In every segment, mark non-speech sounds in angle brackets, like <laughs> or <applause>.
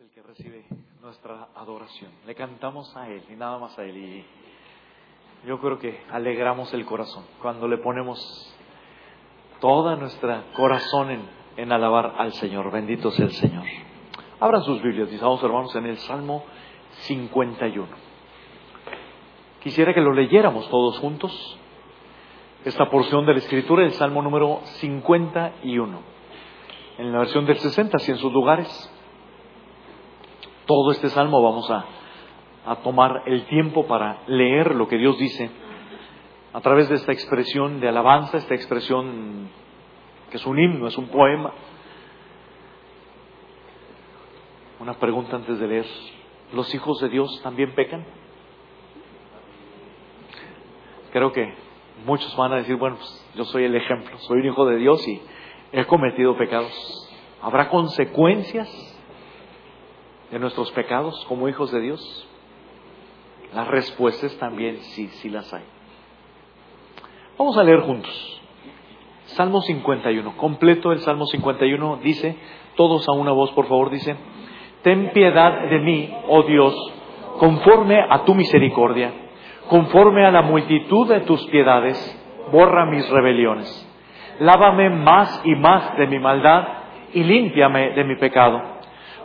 el que recibe nuestra adoración. Le cantamos a Él y nada más a Él. Y yo creo que alegramos el corazón cuando le ponemos toda nuestra corazón en, en alabar al Señor. Bendito sea el Señor. Abran sus Biblias, mis hermanos, en el Salmo 51. Quisiera que lo leyéramos todos juntos. Esta porción de la Escritura, el Salmo número 51. En la versión del 60, si en sus lugares todo este salmo vamos a, tomar el tiempo para leer lo que Dios dice a través de esta expresión de alabanza, esta expresión que es un himno, es un poema. Una pregunta antes de leer. ¿Los hijos de Dios también pecan? Creo que muchos van a decir, bueno, pues, yo soy el ejemplo, soy un hijo de Dios y he cometido pecados. ¿Habrá consecuencias de nuestros pecados como hijos de Dios? Las respuestas también sí, sí las hay. Vamos a leer juntos. Salmo 51, completo el Salmo 51 dice, todos a una voz por favor, dice, Ten piedad de mí, oh Dios, conforme a tu misericordia, conforme a la multitud de tus piedades, borra mis rebeliones. Lávame más y más de mi maldad y límpiame de mi pecado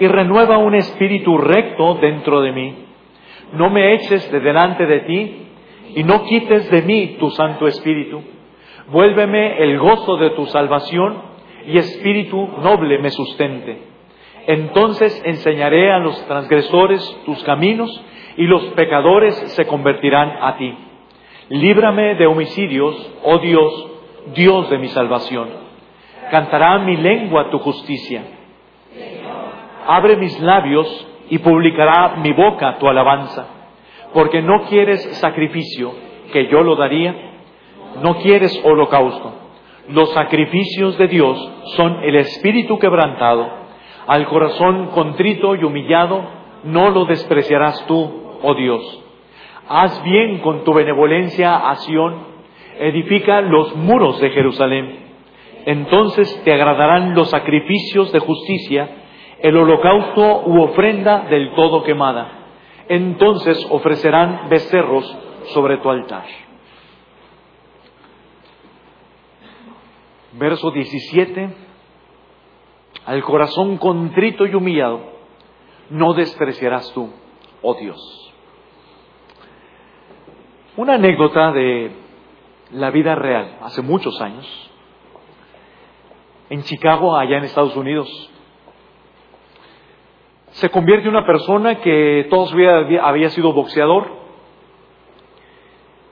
y renueva un espíritu recto dentro de mí. No me eches de delante de ti y no quites de mí tu Santo Espíritu. Vuélveme el gozo de tu salvación y espíritu noble me sustente. Entonces enseñaré a los transgresores tus caminos y los pecadores se convertirán a ti. Líbrame de homicidios, oh Dios, Dios de mi salvación. Cantará mi lengua tu justicia abre mis labios y publicará mi boca tu alabanza, porque no quieres sacrificio, que yo lo daría, no quieres holocausto. Los sacrificios de Dios son el espíritu quebrantado, al corazón contrito y humillado, no lo despreciarás tú, oh Dios. Haz bien con tu benevolencia a Sión, edifica los muros de Jerusalén. Entonces te agradarán los sacrificios de justicia, el holocausto u ofrenda del todo quemada. Entonces ofrecerán becerros sobre tu altar. Verso 17. Al corazón contrito y humillado, no despreciarás tú, oh Dios. Una anécdota de la vida real, hace muchos años, en Chicago, allá en Estados Unidos, se convierte en una persona que toda su vida había sido boxeador,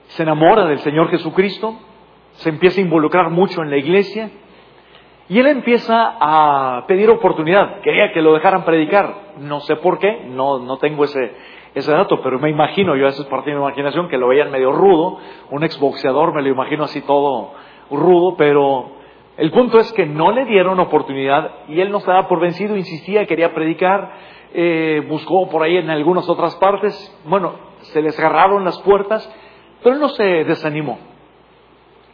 se enamora del Señor Jesucristo, se empieza a involucrar mucho en la iglesia y él empieza a pedir oportunidad. Quería que lo dejaran predicar, no sé por qué, no, no tengo ese, ese dato, pero me imagino, yo a veces parte de mi imaginación, que lo veían medio rudo, un exboxeador me lo imagino así todo rudo, pero el punto es que no le dieron oportunidad y él no estaba por vencido, insistía, quería predicar, eh, buscó por ahí en algunas otras partes, bueno, se les cerraron las puertas, pero él no se desanimó.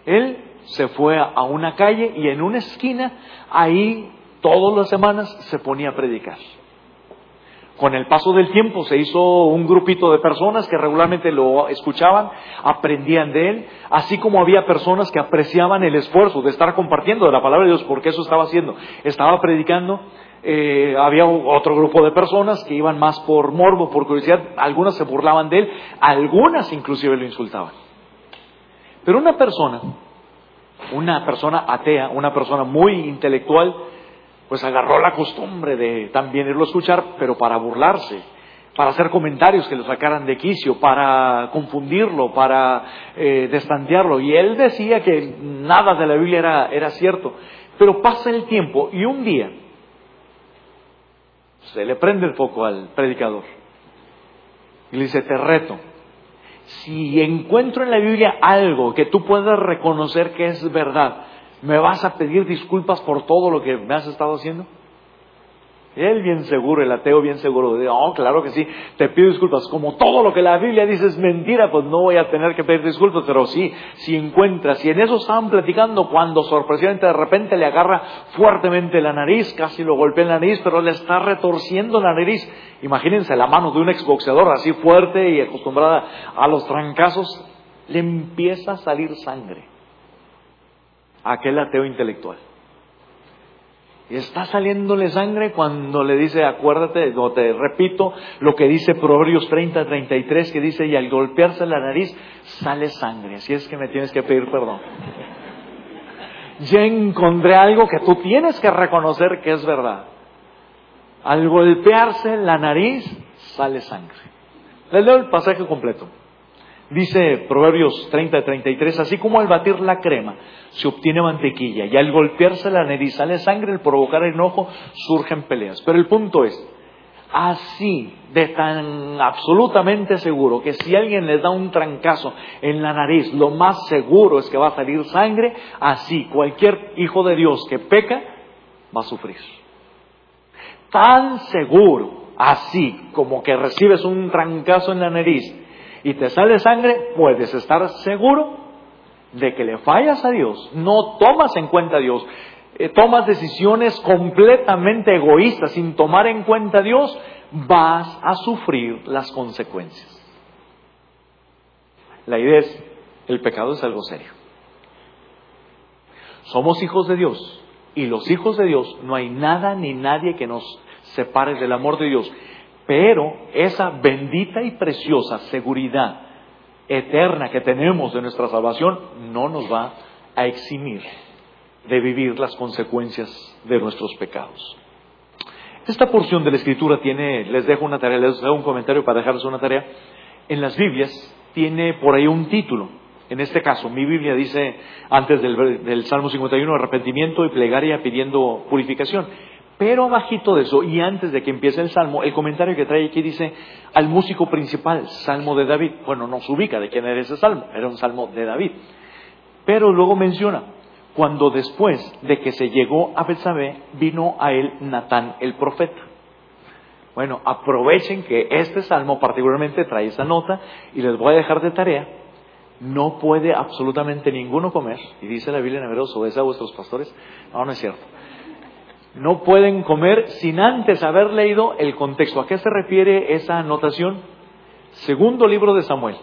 Él se fue a una calle y en una esquina, ahí todas las semanas se ponía a predicar. Con el paso del tiempo se hizo un grupito de personas que regularmente lo escuchaban, aprendían de él, así como había personas que apreciaban el esfuerzo de estar compartiendo de la palabra de Dios, porque eso estaba haciendo. Estaba predicando, eh, había otro grupo de personas que iban más por morbo, por curiosidad, algunas se burlaban de él, algunas inclusive lo insultaban. Pero una persona, una persona atea, una persona muy intelectual, pues agarró la costumbre de también irlo a escuchar, pero para burlarse, para hacer comentarios que lo sacaran de quicio, para confundirlo, para eh, destantearlo. Y él decía que nada de la Biblia era, era cierto. Pero pasa el tiempo y un día se le prende el foco al predicador y le dice, te reto, si encuentro en la Biblia algo que tú puedas reconocer que es verdad, ¿me vas a pedir disculpas por todo lo que me has estado haciendo? Él bien seguro, el ateo bien seguro, de, oh, claro que sí, te pido disculpas. Como todo lo que la Biblia dice es mentira, pues no voy a tener que pedir disculpas, pero sí, si encuentras, si en eso estaban platicando cuando sorpresivamente de repente le agarra fuertemente la nariz, casi lo golpea en la nariz, pero le está retorciendo la nariz. Imagínense la mano de un exboxeador así fuerte y acostumbrada a los trancazos, le empieza a salir sangre aquel ateo intelectual. Y está saliéndole sangre cuando le dice, acuérdate, o te repito, lo que dice Proverbios 30, 33, que dice, y al golpearse la nariz sale sangre. Así es que me tienes que pedir perdón. Ya encontré algo que tú tienes que reconocer que es verdad. Al golpearse la nariz sale sangre. Les leo el pasaje completo. Dice Proverbios 30, 33, así como al batir la crema se obtiene mantequilla y al golpearse la nariz sale sangre, al provocar enojo surgen peleas. Pero el punto es, así de tan absolutamente seguro que si alguien le da un trancazo en la nariz, lo más seguro es que va a salir sangre, así cualquier hijo de Dios que peca va a sufrir. Tan seguro, así como que recibes un trancazo en la nariz, y te sale sangre, puedes estar seguro de que le fallas a Dios, no tomas en cuenta a Dios, eh, tomas decisiones completamente egoístas sin tomar en cuenta a Dios, vas a sufrir las consecuencias. La idea es, el pecado es algo serio. Somos hijos de Dios y los hijos de Dios no hay nada ni nadie que nos separe del amor de Dios. Pero esa bendita y preciosa seguridad eterna que tenemos de nuestra salvación no nos va a eximir de vivir las consecuencias de nuestros pecados. Esta porción de la escritura tiene, les dejo una tarea, les dejo un comentario para dejarles una tarea. En las Biblias tiene por ahí un título. En este caso, mi Biblia dice antes del, del Salmo 51 arrepentimiento y plegaria pidiendo purificación. Pero abajito de eso, y antes de que empiece el salmo, el comentario que trae aquí dice al músico principal, salmo de David. Bueno, no se ubica de quién era ese salmo, era un salmo de David. Pero luego menciona, cuando después de que se llegó a Betsabé, vino a él Natán el profeta. Bueno, aprovechen que este salmo particularmente trae esa nota y les voy a dejar de tarea. No puede absolutamente ninguno comer, y dice la Biblia en Hebreos, obedece a vuestros pastores. No, no es cierto no pueden comer sin antes haber leído el contexto. ¿A qué se refiere esa anotación? Segundo libro de Samuel,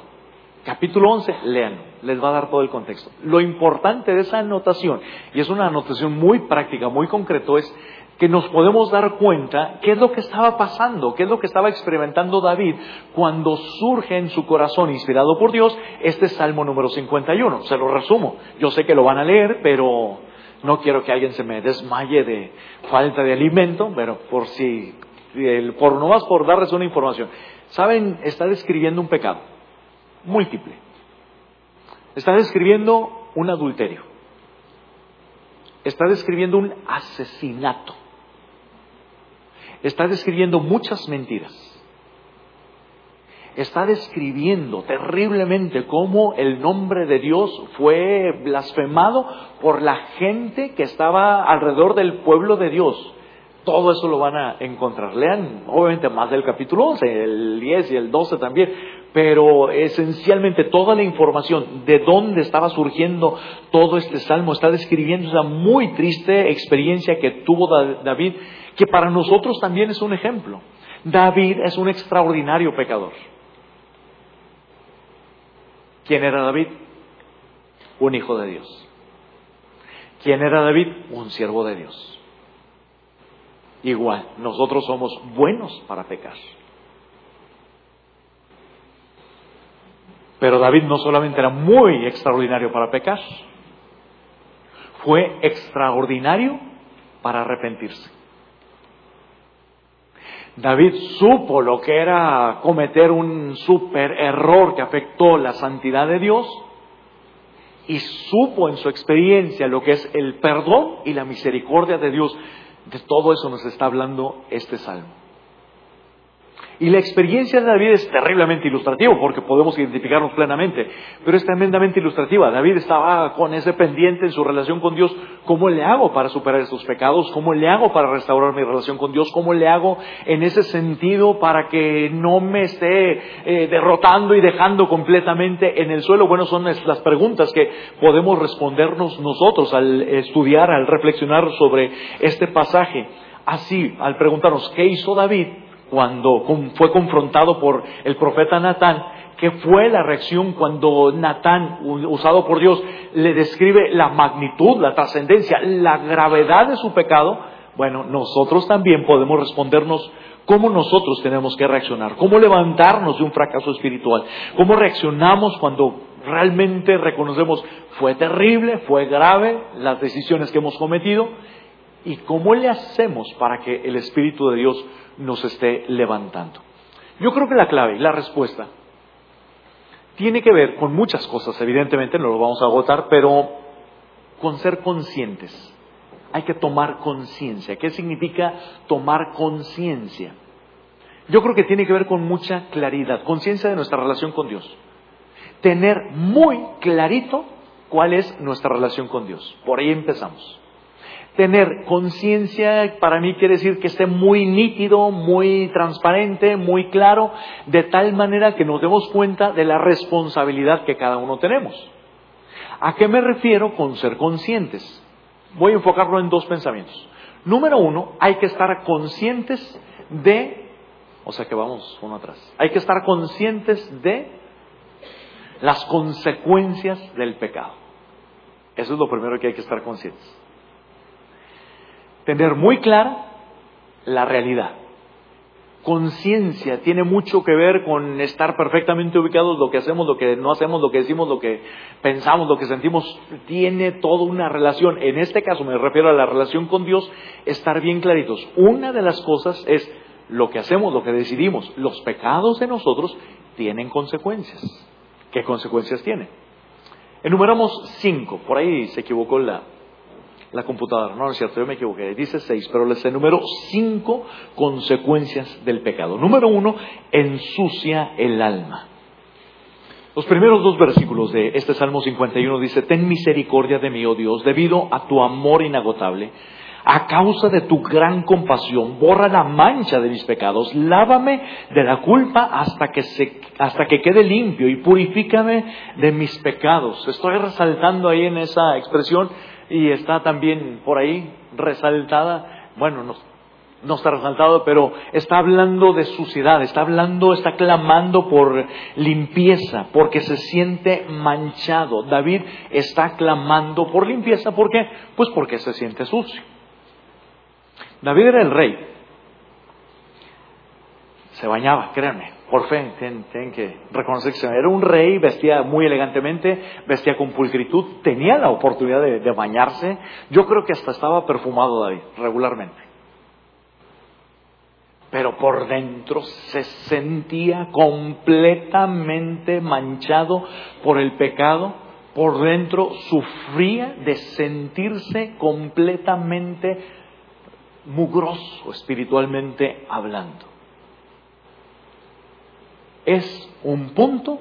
capítulo 11, lean, les va a dar todo el contexto. Lo importante de esa anotación, y es una anotación muy práctica, muy concreto, es que nos podemos dar cuenta qué es lo que estaba pasando, qué es lo que estaba experimentando David cuando surge en su corazón, inspirado por Dios, este Salmo número 51. Se lo resumo. Yo sé que lo van a leer, pero no quiero que alguien se me desmaye de falta de alimento, pero por si, por no más por darles una información. Saben, está describiendo un pecado múltiple. Está describiendo un adulterio. Está describiendo un asesinato. Está describiendo muchas mentiras está describiendo terriblemente cómo el nombre de Dios fue blasfemado por la gente que estaba alrededor del pueblo de Dios. Todo eso lo van a encontrar. Lean, obviamente, más del capítulo 11, el 10 y el 12 también, pero esencialmente toda la información de dónde estaba surgiendo todo este salmo está describiendo esa muy triste experiencia que tuvo David, que para nosotros también es un ejemplo. David es un extraordinario pecador. ¿Quién era David? Un hijo de Dios. ¿Quién era David? Un siervo de Dios. Igual, nosotros somos buenos para pecar. Pero David no solamente era muy extraordinario para pecar, fue extraordinario para arrepentirse. David supo lo que era cometer un super error que afectó la santidad de Dios y supo en su experiencia lo que es el perdón y la misericordia de Dios. De todo eso nos está hablando este salmo. Y la experiencia de David es terriblemente ilustrativa porque podemos identificarnos plenamente, pero es tremendamente ilustrativa. David estaba con ese pendiente en su relación con Dios. ¿Cómo le hago para superar estos pecados? ¿Cómo le hago para restaurar mi relación con Dios? ¿Cómo le hago en ese sentido para que no me esté eh, derrotando y dejando completamente en el suelo? Bueno, son las preguntas que podemos respondernos nosotros al estudiar, al reflexionar sobre este pasaje. Así, al preguntarnos, ¿qué hizo David? Cuando fue confrontado por el profeta Natán, que fue la reacción cuando Natán, usado por Dios, le describe la magnitud, la trascendencia, la gravedad de su pecado, bueno, nosotros también podemos respondernos cómo nosotros tenemos que reaccionar, cómo levantarnos de un fracaso espiritual, cómo reaccionamos cuando realmente reconocemos fue terrible, fue grave las decisiones que hemos cometido y cómo le hacemos para que el Espíritu de Dios nos esté levantando. Yo creo que la clave, la respuesta, tiene que ver con muchas cosas, evidentemente, no lo vamos a agotar, pero con ser conscientes. Hay que tomar conciencia. ¿Qué significa tomar conciencia? Yo creo que tiene que ver con mucha claridad, conciencia de nuestra relación con Dios. Tener muy clarito cuál es nuestra relación con Dios. Por ahí empezamos. Tener conciencia para mí quiere decir que esté muy nítido, muy transparente, muy claro, de tal manera que nos demos cuenta de la responsabilidad que cada uno tenemos. ¿A qué me refiero con ser conscientes? Voy a enfocarlo en dos pensamientos. Número uno, hay que estar conscientes de, o sea que vamos uno atrás, hay que estar conscientes de las consecuencias del pecado. Eso es lo primero que hay que estar conscientes tener muy clara la realidad. Conciencia tiene mucho que ver con estar perfectamente ubicados, lo que hacemos, lo que no hacemos, lo que decimos, lo que pensamos, lo que sentimos, tiene toda una relación. En este caso me refiero a la relación con Dios, estar bien claritos. Una de las cosas es lo que hacemos, lo que decidimos. Los pecados de nosotros tienen consecuencias. ¿Qué consecuencias tienen? Enumeramos cinco, por ahí se equivocó la, la computadora. No, no es cierto, yo me equivoqué. Dice seis, pero les enumero cinco consecuencias del pecado. Número uno, ensucia el alma. Los primeros dos versículos de este Salmo 51 dice, Ten misericordia de mí, oh Dios, debido a tu amor inagotable. A causa de tu gran compasión, borra la mancha de mis pecados, lávame de la culpa hasta que, se, hasta que quede limpio y purifícame de mis pecados. Estoy resaltando ahí en esa expresión y está también por ahí resaltada, bueno, no, está resaltado, pero está hablando de suciedad, está hablando, está clamando por limpieza, porque se siente manchado. David está clamando por limpieza, ¿por qué? Pues porque se siente sucio. David era el rey. Se bañaba, créanme por fe, tienen, que reconocer que era un rey, vestía muy elegantemente, vestía con pulcritud, tenía la oportunidad de, de bañarse. Yo creo que hasta estaba perfumado David, regularmente. Pero por dentro se sentía completamente manchado por el pecado, por dentro sufría de sentirse completamente mugroso espiritualmente hablando es un punto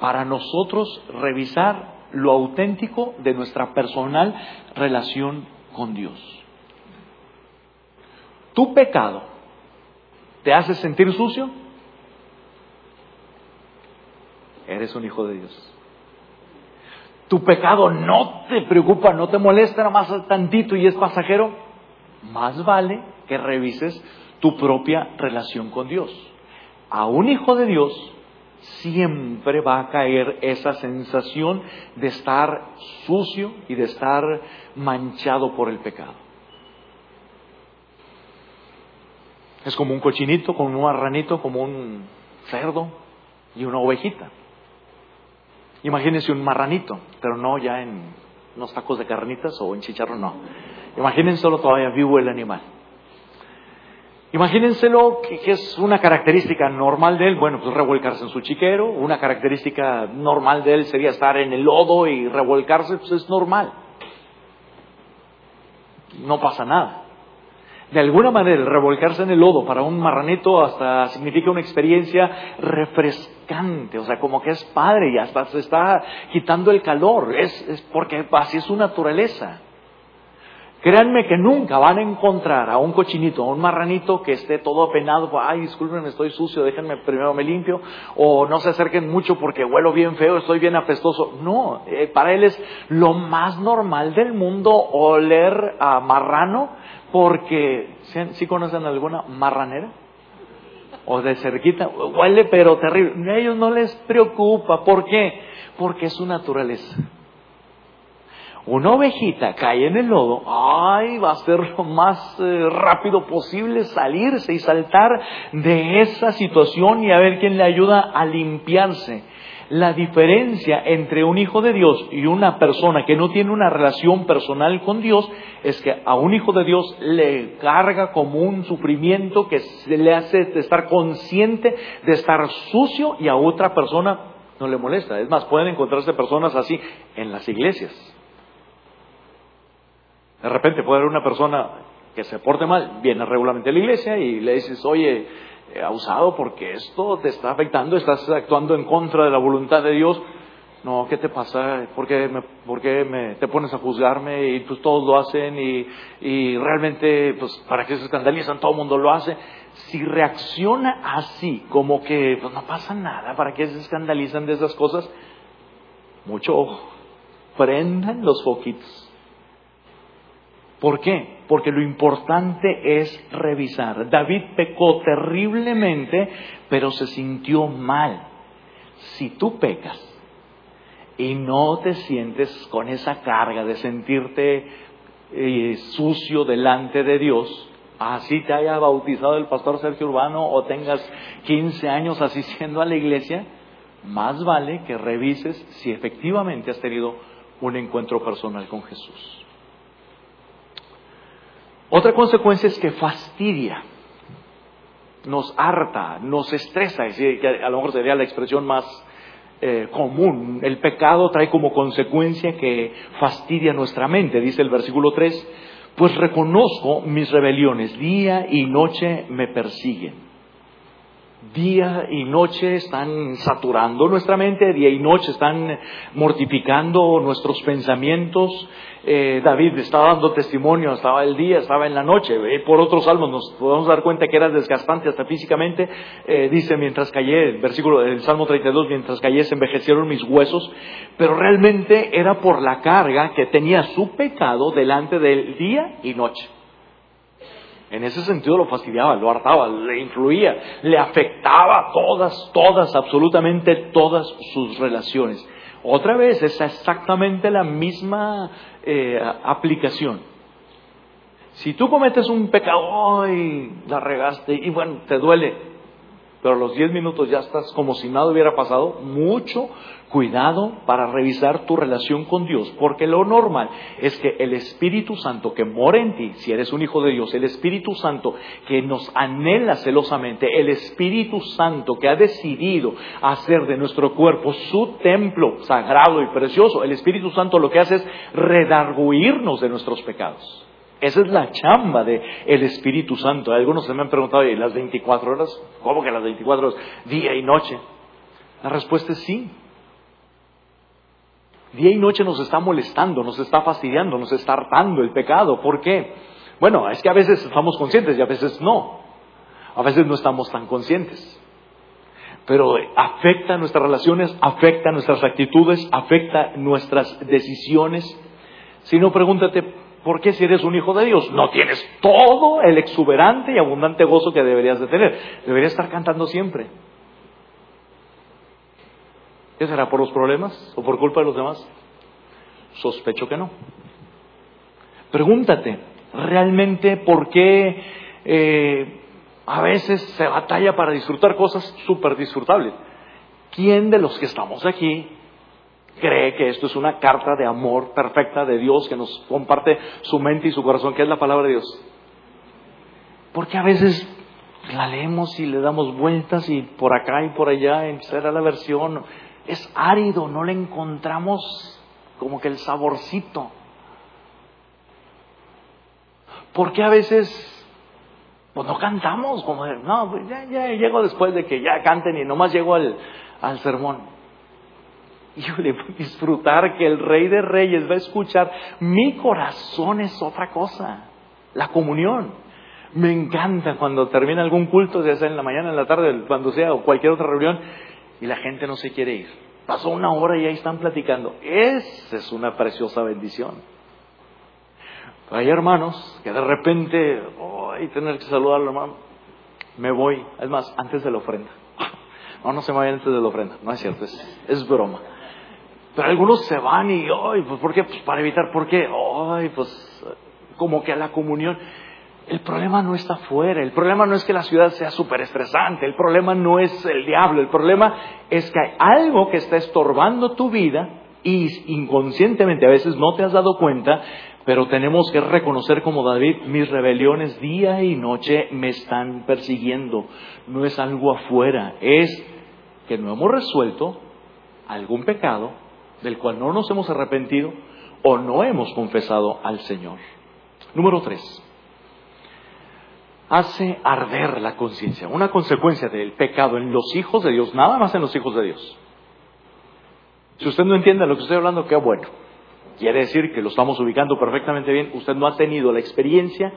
para nosotros revisar lo auténtico de nuestra personal relación con Dios. Tu pecado te hace sentir sucio, eres un hijo de Dios. Tu pecado no te preocupa, no te molesta, nada más tantito y es pasajero, más vale que revises tu propia relación con Dios a un hijo de Dios siempre va a caer esa sensación de estar sucio y de estar manchado por el pecado. Es como un cochinito, como un marranito, como un cerdo y una ovejita. Imagínense un marranito, pero no ya en unos tacos de carnitas o en chicharrón, no. Imagínenselo todavía vivo el animal. Imagínenselo que, que, es una característica normal de él, bueno, pues revolcarse en su chiquero, una característica normal de él sería estar en el lodo y revolcarse, pues es normal. No pasa nada. De alguna manera, revolcarse en el lodo para un marranito hasta significa una experiencia refrescante, o sea, como que es padre y hasta se está quitando el calor, es, es porque así es su naturaleza. Créanme que nunca van a encontrar a un cochinito, a un marranito que esté todo apenado, ay, discúlpenme, estoy sucio, déjenme primero me limpio, o no se acerquen mucho porque huelo bien feo, estoy bien apestoso. No, eh, para él es lo más normal del mundo oler a marrano, porque, ¿sí, conocen alguna marranera? O de cerquita, huele pero terrible. A ellos no les preocupa, ¿por qué? Porque es su naturaleza una ovejita cae en el lodo, ay, va a ser lo más eh, rápido posible salirse y saltar de esa situación y a ver quién le ayuda a limpiarse. La diferencia entre un hijo de Dios y una persona que no tiene una relación personal con Dios es que a un hijo de Dios le carga como un sufrimiento que se le hace estar consciente de estar sucio y a otra persona no le molesta. Es más, pueden encontrarse personas así en las iglesias de repente puede haber una persona que se porte mal, viene regularmente a la iglesia y le dices, oye, he abusado porque esto te está afectando, estás actuando en contra de la voluntad de Dios. No, ¿qué te pasa? ¿Por qué, me, te pones a juzgarme? Y pues todos lo hacen y, y realmente, pues, ¿para qué se escandalizan? Todo el mundo lo hace. Si reacciona así, como que pues no pasa nada, ¿para qué se escandalizan de esas cosas? Mucho ojo, prendan los foquitos ¿Por qué? Porque lo importante es revisar. David pecó terriblemente, pero se sintió mal. Si tú pecas y no te sientes con esa carga de sentirte eh, sucio delante de Dios, así te haya bautizado el pastor Sergio Urbano o tengas 15 años asistiendo a la iglesia, más vale que revises si efectivamente has tenido un encuentro personal con Jesús. Otra consecuencia es que fastidia, nos harta, nos estresa, es decir, que a lo mejor sería la expresión más eh, común. El pecado trae como consecuencia que fastidia nuestra mente, dice el versículo 3, pues reconozco mis rebeliones, día y noche me persiguen. Día y noche están saturando nuestra mente, día y noche están mortificando nuestros pensamientos, eh, David estaba dando testimonio, estaba el día, estaba en la noche. por otros salmos nos podemos dar cuenta que era desgastante hasta físicamente. Eh, dice, mientras callé, el versículo del Salmo 32, mientras callé se envejecieron mis huesos, pero realmente era por la carga que tenía su pecado delante del día y noche. En ese sentido lo fastidiaba, lo hartaba, le influía, le afectaba todas, todas, absolutamente todas sus relaciones. Otra vez es exactamente la misma eh, aplicación. Si tú cometes un pecado y la regaste y bueno, te duele, pero a los 10 minutos ya estás como si nada hubiera pasado, mucho cuidado para revisar tu relación con Dios, porque lo normal es que el Espíritu Santo que mora en ti, si eres un hijo de Dios, el Espíritu Santo que nos anhela celosamente, el Espíritu Santo que ha decidido hacer de nuestro cuerpo su templo sagrado y precioso, el Espíritu Santo lo que hace es redarguirnos de nuestros pecados. Esa es la chamba del el Espíritu Santo. Algunos se me han preguntado, ¿y las 24 horas? ¿Cómo que las 24 horas? Día y noche. La respuesta es sí. Día y noche nos está molestando, nos está fastidiando, nos está hartando el pecado. ¿Por qué? Bueno, es que a veces estamos conscientes y a veces no. A veces no estamos tan conscientes. Pero afecta nuestras relaciones, afecta nuestras actitudes, afecta nuestras decisiones. Si no, pregúntate, ¿Por qué si eres un hijo de Dios no tienes todo el exuberante y abundante gozo que deberías de tener? Deberías estar cantando siempre. ¿Qué será? ¿Por los problemas o por culpa de los demás? Sospecho que no. Pregúntate, ¿realmente por qué eh, a veces se batalla para disfrutar cosas súper disfrutables? ¿Quién de los que estamos aquí cree que esto es una carta de amor perfecta de Dios que nos comparte su mente y su corazón, que es la palabra de Dios. Porque a veces la leemos y le damos vueltas y por acá y por allá, en será la versión, es árido, no le encontramos como que el saborcito. Porque a veces pues no cantamos, como no, pues ya, ya llego después de que ya canten y nomás llego al, al sermón. Y yo le voy a disfrutar que el Rey de Reyes va a escuchar. Mi corazón es otra cosa, la comunión. Me encanta cuando termina algún culto, ya sea en la mañana, en la tarde, cuando sea, o cualquier otra reunión, y la gente no se quiere ir. Pasó una hora y ahí están platicando. Esa es una preciosa bendición. hay hermanos que de repente, ay, tener que saludarlo, hermano, me voy. Es más, antes de la ofrenda. No, no se me vayan antes de la ofrenda. No es cierto, es, es broma. Pero algunos se van y, ay, pues, ¿por qué? Pues para evitar, ¿por qué? Ay, pues, como que a la comunión. El problema no está fuera, el problema no es que la ciudad sea súper estresante, el problema no es el diablo, el problema es que hay algo que está estorbando tu vida y inconscientemente a veces no te has dado cuenta, pero tenemos que reconocer como David, mis rebeliones día y noche me están persiguiendo. No es algo afuera, es que no hemos resuelto algún pecado del cual no nos hemos arrepentido o no hemos confesado al Señor. Número tres hace arder la conciencia, una consecuencia del pecado en los hijos de Dios, nada más en los hijos de Dios. Si usted no entiende lo que estoy hablando, qué bueno. Quiere decir que lo estamos ubicando perfectamente bien. Usted no ha tenido la experiencia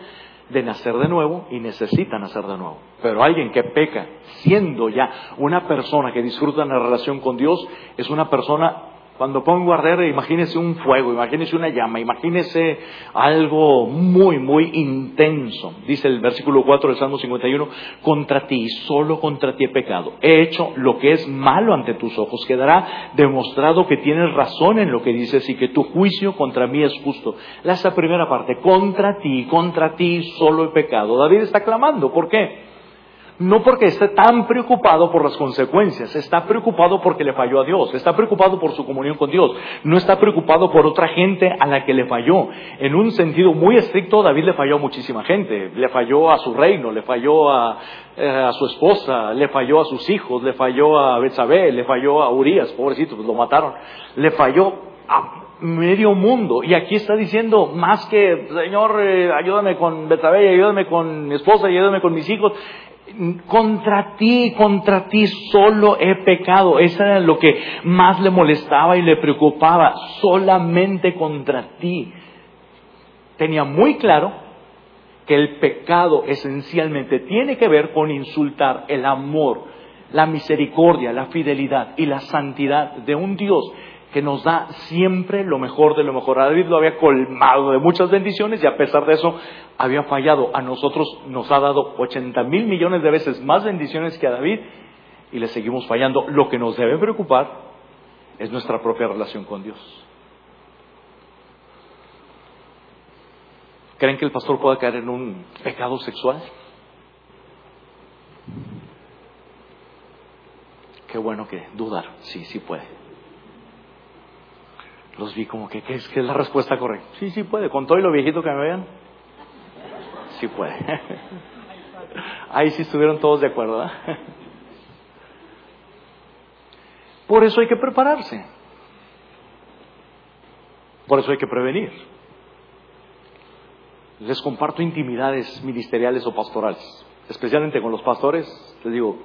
de nacer de nuevo y necesita nacer de nuevo. Pero alguien que peca siendo ya una persona que disfruta una relación con Dios es una persona cuando pongo a imagínese un fuego, imagínese una llama, imagínese algo muy, muy intenso. Dice el versículo 4 del Salmo 51, contra ti, solo contra ti he pecado. He hecho lo que es malo ante tus ojos. Quedará demostrado que tienes razón en lo que dices y que tu juicio contra mí es justo. La primera parte, contra ti, contra ti solo he pecado. David está clamando, ¿por qué? No porque esté tan preocupado por las consecuencias, está preocupado porque le falló a Dios, está preocupado por su comunión con Dios, no está preocupado por otra gente a la que le falló. En un sentido muy estricto, David le falló a muchísima gente, le falló a su reino, le falló a, eh, su esposa, le falló a sus hijos, le falló a Betsabé, le falló a Urias, pobrecito, pues lo mataron, le falló a medio mundo. Y aquí está diciendo más que, Señor, eh, ayúdame con Betsabé, ayúdame con mi esposa, ayúdame con mis hijos contra ti, contra ti solo he pecado. Eso era lo que más le molestaba y le preocupaba, solamente contra ti. Tenía muy claro que el pecado esencialmente tiene que ver con insultar el amor, la misericordia, la fidelidad y la santidad de un Dios que nos da siempre lo mejor de lo mejor. A David lo había colmado de muchas bendiciones y a pesar de eso había fallado. A nosotros nos ha dado 80 mil millones de veces más bendiciones que a David y le seguimos fallando. Lo que nos debe preocupar es nuestra propia relación con Dios. ¿Creen que el pastor pueda caer en un pecado sexual? Qué bueno que dudar, sí, sí puede los vi como que, ¿qué es, es la respuesta correcta? Sí, sí puede, con todo y lo viejito que me vean. Sí puede. Ahí sí estuvieron todos de acuerdo, Por eso hay que prepararse. Por eso hay que prevenir. Les comparto intimidades ministeriales o pastorales, especialmente con los pastores. Les digo,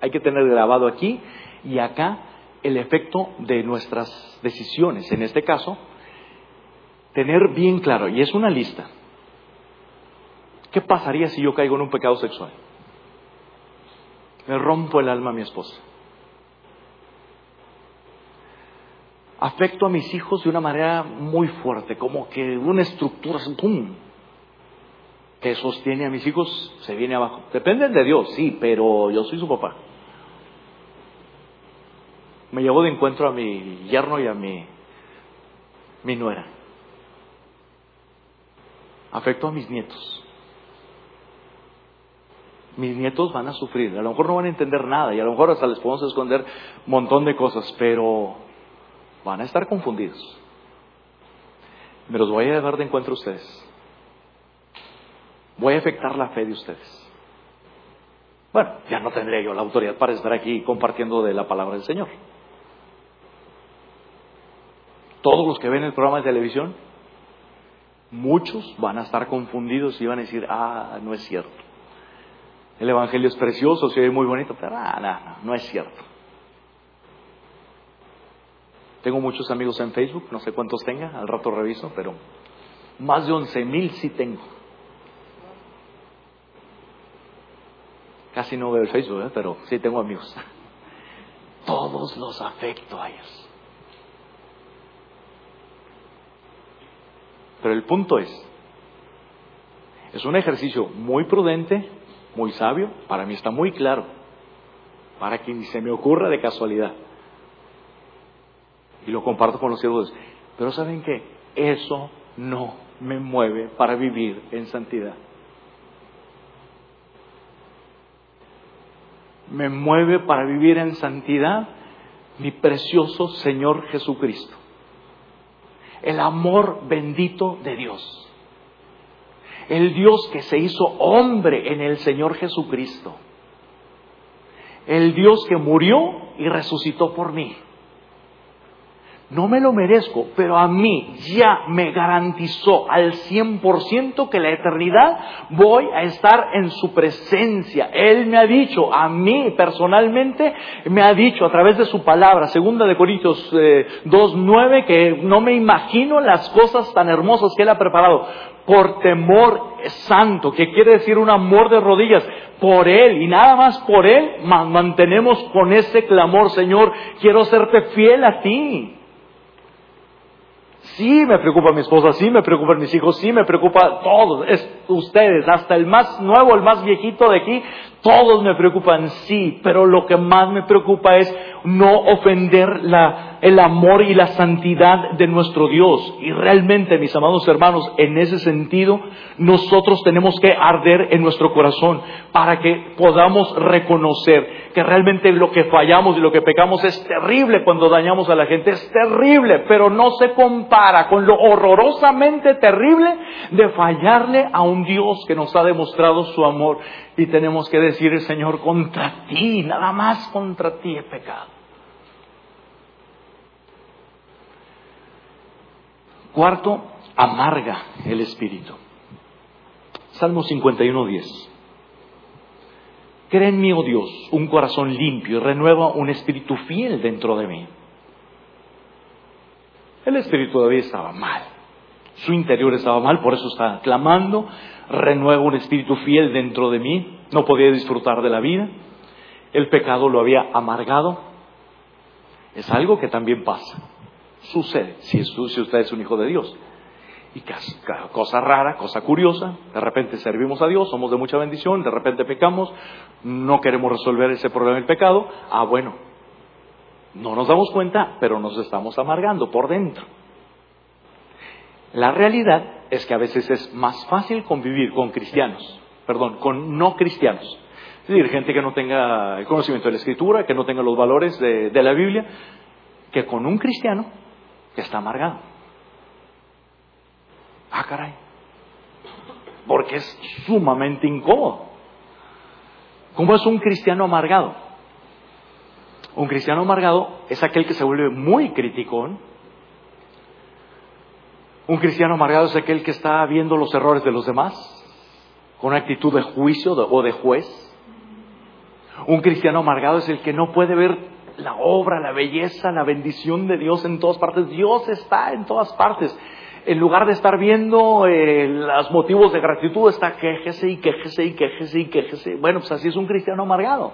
hay que tener grabado aquí y acá el efecto de nuestras decisiones. En este caso, tener bien claro, y es una lista, ¿qué pasaría si yo caigo en un pecado sexual? Me rompo el alma a mi esposa. Afecto a mis hijos de una manera muy fuerte, como que una estructura, que sostiene a mis hijos se viene abajo. Dependen de Dios, sí, pero yo soy su papá me llevó de encuentro a mi yerno y a mi, mi nuera. Afecto a mis nietos. Mis nietos van a sufrir, a lo mejor no van a entender nada y a lo mejor hasta les podemos esconder un montón de cosas, pero van a estar confundidos. Me los voy a llevar de encuentro a ustedes. Voy a afectar la fe de ustedes. Bueno, ya no tendré yo la autoridad para estar aquí compartiendo de la palabra del Señor. Todos los que ven el programa de televisión, muchos van a estar confundidos y van a decir, ah, no es cierto. El Evangelio es precioso, se ve muy bonito, pero ah, no, no es cierto. Tengo muchos amigos en Facebook, no sé cuántos tenga, al rato reviso, pero más de once mil sí tengo. Casi no veo el Facebook, ¿eh? pero sí tengo amigos. <laughs> Todos los afecto a ellos. Pero el punto es, es un ejercicio muy prudente, muy sabio, para mí está muy claro, para que ni se me ocurra de casualidad. Y lo comparto con los siervos. Pero ¿saben qué? Eso no me mueve para vivir en santidad. Me mueve para vivir en santidad mi precioso Señor Jesucristo el amor bendito de Dios. El Dios que se hizo hombre en el Señor Jesucristo. El Dios que murió y resucitó por mí. No me lo merezco, pero a mí ya me garantizó al 100% que la eternidad voy a estar en su presencia. Él me ha dicho, a mí personalmente, me ha dicho a través de su palabra, segunda de Corintios 2.9, eh, que no me imagino las cosas tan hermosas que Él ha preparado por temor santo, que quiere decir un amor de rodillas, por Él y nada más por Él mantenemos con ese clamor, Señor, quiero serte fiel a ti. Sí me preocupa mi esposa, sí me preocupan mis hijos, sí me preocupa todos, es ustedes, hasta el más nuevo, el más viejito de aquí, todos me preocupan, sí, pero lo que más me preocupa es no ofender el amor y la santidad de nuestro Dios. Y realmente, mis amados hermanos, en ese sentido, nosotros tenemos que arder en nuestro corazón para que podamos reconocer que realmente lo que fallamos y lo que pecamos es terrible cuando dañamos a la gente, es terrible, pero no se compara con lo horrorosamente terrible de fallarle a un Dios que nos ha demostrado su amor y tenemos que decir, Señor, contra ti, nada más contra ti he pecado. Cuarto, amarga el espíritu. Salmo 51, 10. Crea en mí, oh Dios, un corazón limpio y renueva un espíritu fiel dentro de mí. El espíritu de estaba mal. Su interior estaba mal, por eso está clamando, renueva un espíritu fiel dentro de mí, no podía disfrutar de la vida, el pecado lo había amargado, es algo que también pasa, sucede si, si usted es un hijo de Dios. Y cosa rara, cosa curiosa, de repente servimos a Dios, somos de mucha bendición, de repente pecamos, no queremos resolver ese problema del pecado, ah bueno, no nos damos cuenta, pero nos estamos amargando por dentro. La realidad es que a veces es más fácil convivir con cristianos, perdón, con no cristianos. Es decir, gente que no tenga el conocimiento de la escritura, que no tenga los valores de, de la Biblia, que con un cristiano que está amargado. Ah, caray. Porque es sumamente incómodo. ¿Cómo es un cristiano amargado? Un cristiano amargado es aquel que se vuelve muy criticón, un cristiano amargado es aquel que está viendo los errores de los demás con una actitud de juicio o de juez. Un cristiano amargado es el que no puede ver la obra, la belleza, la bendición de Dios en todas partes. Dios está en todas partes. En lugar de estar viendo eh, los motivos de gratitud, está quejese y quejese y quejese y quejese. Bueno, pues así es un cristiano amargado,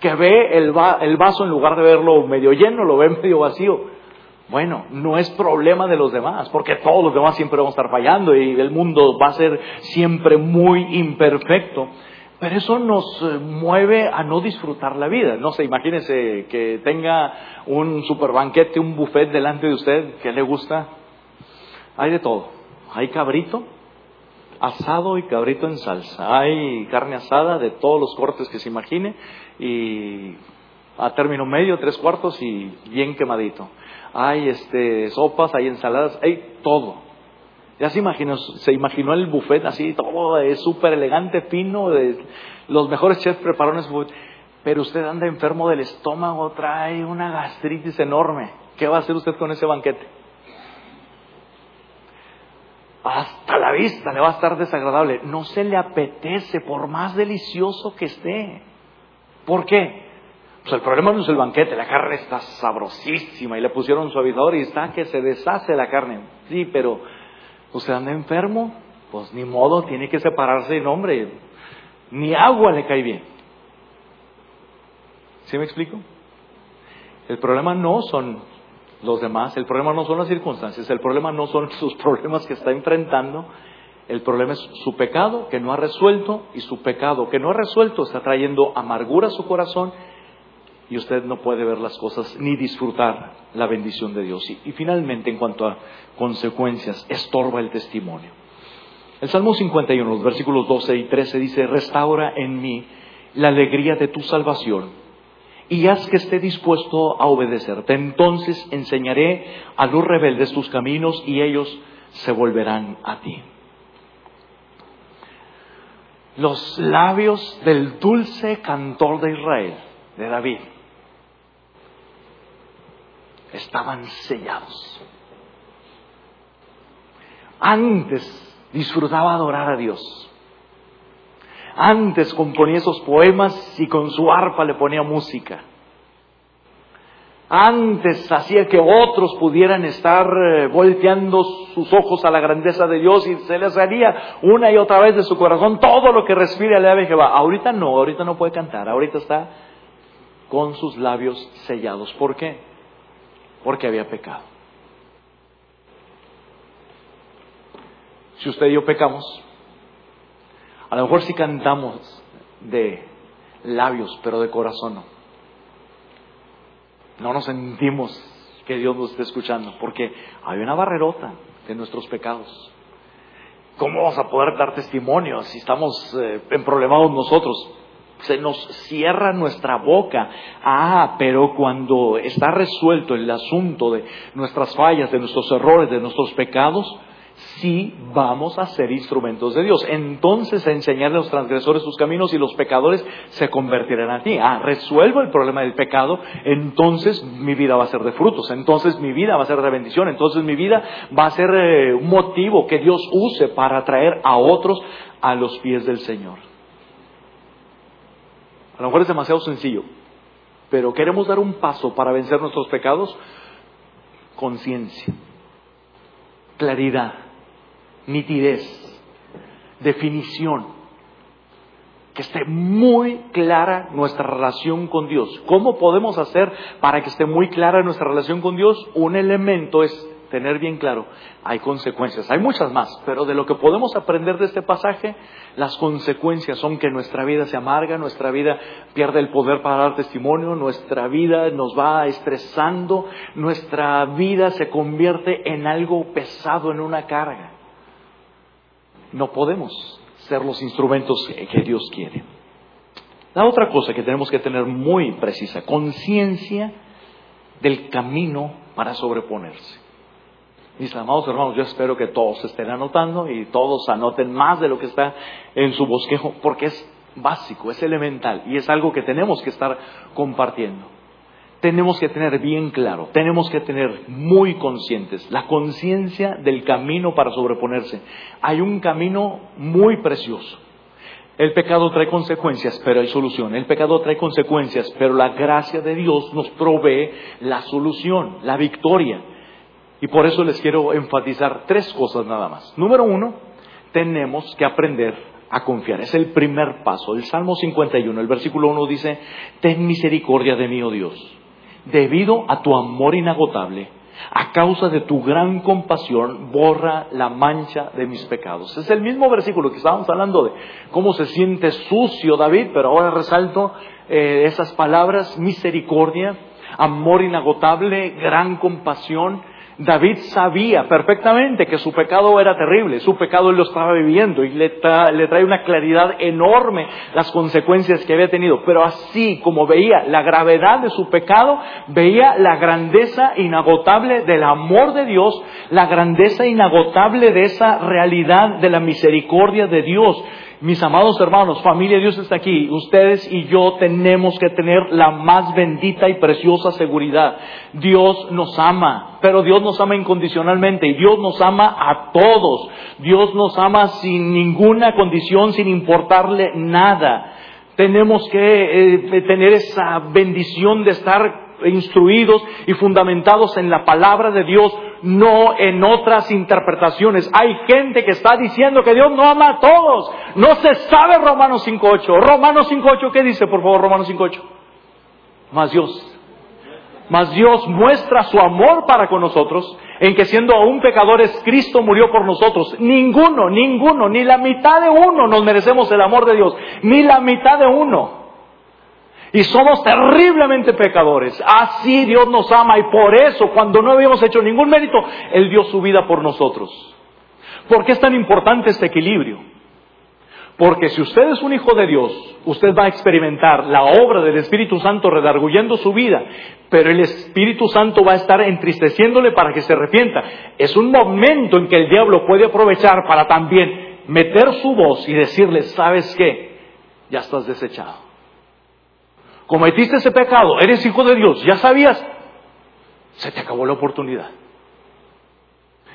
que ve el vaso en lugar de verlo medio lleno, lo ve <laughs> medio vacío. Bueno, no es problema de los demás, porque todos los demás siempre vamos a estar fallando y el mundo va a ser siempre muy imperfecto. Pero eso nos eh, mueve a no disfrutar la vida. No sé, imagínese que tenga un super banquete, un buffet delante de usted que le gusta. Hay de todo. Hay cabrito, asado y cabrito en salsa. Hay carne asada de todos los cortes que se imagine y a término medio, tres cuartos y bien quemadito. Hay este, sopas, hay ensaladas, hay todo. Ya se imaginó, se imaginó el buffet así, todo es súper elegante, fino, de, los mejores chefs prepararon ese buffet. Pero usted anda enfermo del estómago, trae una gastritis enorme. ¿Qué va a hacer usted con ese banquete? Hasta la vista le va a estar desagradable. No se le apetece por más delicioso que esté. ¿Por qué? Pues el problema no es el banquete, la carne está sabrosísima y le pusieron suavizador y está que se deshace la carne. Sí, pero usted anda enfermo, pues ni modo, tiene que separarse de nombre. Ni agua le cae bien. ¿Sí me explico? El problema no son los demás, el problema no son las circunstancias, el problema no son <laughs> sus problemas que está enfrentando, el problema es su pecado que no ha resuelto y su pecado que no ha resuelto está trayendo amargura a su corazón y usted no puede ver las cosas ni disfrutar la bendición de Dios. Y, finalmente, en cuanto a consecuencias, estorba el testimonio. El Salmo 51, los versículos 12 y 13 dice, restaura en mí la alegría de tu salvación y haz que esté dispuesto a obedecerte. Entonces enseñaré a los rebeldes tus caminos y ellos se volverán a ti. Los labios del dulce cantor de Israel, de David, estaban sellados. Antes disfrutaba adorar a Dios. Antes componía esos poemas y con su arpa le ponía música. Antes hacía que otros pudieran estar eh, volteando sus ojos a la grandeza de Dios y se les salía una y otra vez de su corazón todo lo que respire al ave Jehová. Ahorita no, ahorita no puede cantar, ahorita está con sus labios sellados. ¿Por qué? Porque había pecado. Si usted y yo pecamos, a lo mejor sí cantamos de labios, pero de corazón no. No nos sentimos que Dios nos esté escuchando, porque hay una barrerota de nuestros pecados. ¿Cómo vamos a poder dar testimonio si estamos eh, problemados nosotros? Se nos cierra nuestra boca. Ah, pero cuando está resuelto el asunto de nuestras fallas, de nuestros errores, de nuestros pecados, sí vamos a ser instrumentos de Dios. Entonces enseñarle a los transgresores sus caminos y los pecadores se convertirán a ti. Ah, resuelvo el problema del pecado, entonces mi vida va a ser de frutos, entonces mi vida va a ser de bendición, entonces mi vida va a ser eh, un motivo que Dios use para atraer a otros a los pies del Señor. A lo mejor es demasiado sencillo, pero queremos dar un paso para vencer nuestros pecados. Conciencia, claridad, nitidez, definición, que esté muy clara nuestra relación con Dios. ¿Cómo podemos hacer para que esté muy clara nuestra relación con Dios? Un elemento es tener bien claro, hay consecuencias, hay muchas más, pero de lo que podemos aprender de este pasaje, las consecuencias son que nuestra vida se amarga, nuestra vida pierde el poder para dar testimonio, nuestra vida nos va estresando, nuestra vida se convierte en algo pesado, en una carga no podemos ser los instrumentos que Dios quiere. La otra cosa que tenemos que tener muy precisa, conciencia del camino para sobreponerse. Mis amados hermanos, yo espero que todos estén anotando y todos anoten más de lo que está en su bosquejo, porque es básico, es elemental y es algo que tenemos que estar compartiendo tenemos que tener bien claro, tenemos que tener muy conscientes la conciencia del camino para sobreponerse. Hay un camino muy precioso. El pecado trae consecuencias, pero hay solución. El pecado trae consecuencias, pero la gracia de Dios nos provee la solución, la victoria. Y por eso les quiero enfatizar tres cosas nada más. Número uno, tenemos que aprender a confiar. Es el primer paso. El Salmo 51, el versículo 1 dice, ten misericordia de mí, oh Dios debido a tu amor inagotable, a causa de tu gran compasión, borra la mancha de mis pecados. Es el mismo versículo que estábamos hablando de cómo se siente sucio David, pero ahora resalto eh, esas palabras, misericordia, amor inagotable, gran compasión. David sabía perfectamente que su pecado era terrible, su pecado él lo estaba viviendo y le, trae una claridad enorme las consecuencias que había tenido. Pero así como veía la gravedad de su pecado, veía la grandeza inagotable del amor de Dios, la grandeza inagotable de esa realidad de la misericordia de Dios. Mis amados hermanos, familia, Dios está aquí. Ustedes y yo tenemos que tener la más bendita y preciosa seguridad. Dios nos ama, pero Dios nos ama incondicionalmente y Dios nos ama a todos. Dios nos ama sin ninguna condición, sin importarle nada. Tenemos que eh, tener esa bendición de estar instruidos y fundamentados en la palabra de Dios, no en otras interpretaciones. Hay gente que está diciendo que Dios no ama a todos. No se sabe Romanos 5.8. Romanos 5.8, ¿qué dice por favor Romanos 5.8? Más Dios. Más Dios muestra su amor para con nosotros en que siendo aún pecadores Cristo murió por nosotros. Ninguno, ninguno, ni la mitad de uno nos merecemos el amor de Dios. Ni la mitad de uno. Y somos terriblemente pecadores. Así Dios nos ama y por eso cuando no habíamos hecho ningún mérito, Él dio su vida por nosotros. ¿Por qué es tan importante este equilibrio? Porque si usted es un hijo de Dios, usted va a experimentar la obra del Espíritu Santo redarguyendo su vida, pero el Espíritu Santo va a estar entristeciéndole para que se arrepienta. Es un momento en que el diablo puede aprovechar para también meter su voz y decirle, ¿sabes qué? Ya estás desechado cometiste ese pecado, eres hijo de Dios, ya sabías, se te acabó la oportunidad.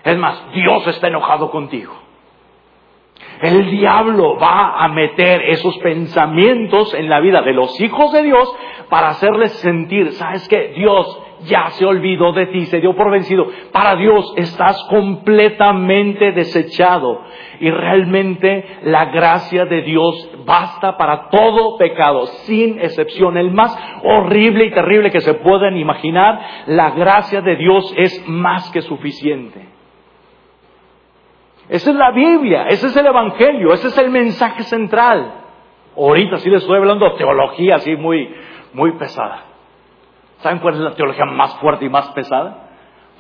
Es más, Dios está enojado contigo. El diablo va a meter esos pensamientos en la vida de los hijos de Dios para hacerles sentir, ¿sabes qué? Dios ya se olvidó de ti, se dio por vencido. Para Dios estás completamente desechado y realmente la gracia de Dios basta para todo pecado, sin excepción. El más horrible y terrible que se puedan imaginar, la gracia de Dios es más que suficiente. Esa es la Biblia, ese es el Evangelio, ese es el mensaje central. Ahorita sí les estoy hablando teología así muy, muy pesada. ¿Saben cuál es la teología más fuerte y más pesada?